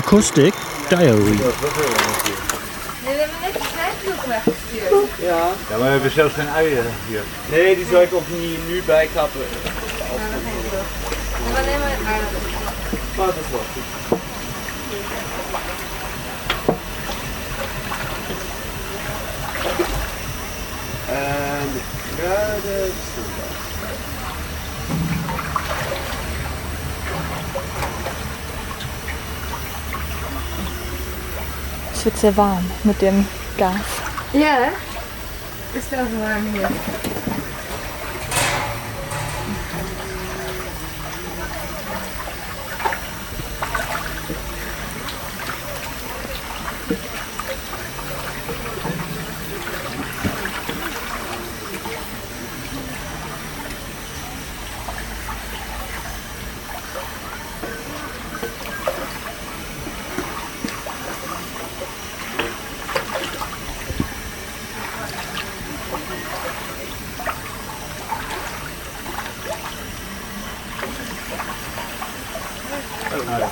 Acoustic Diary. Nee, we hebben net de tijdloop weggestuurd. Ja. Ja, maar we hebben zelfs geen uien hier. Nee, die zou ik ook niet nu bijkappen. En wanneer we aardappelen. Maar dat is wel goed. En de kruiden Es wird sehr warm mit dem Gas. Ja, hè? Is wel zo warm hier.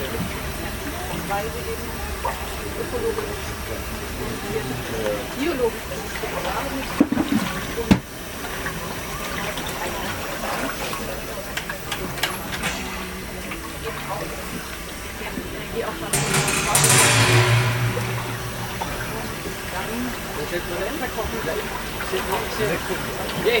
Jezus. Wanneer zitten we nog in? Maar dat houdt nog uit. Is alles op? Ja,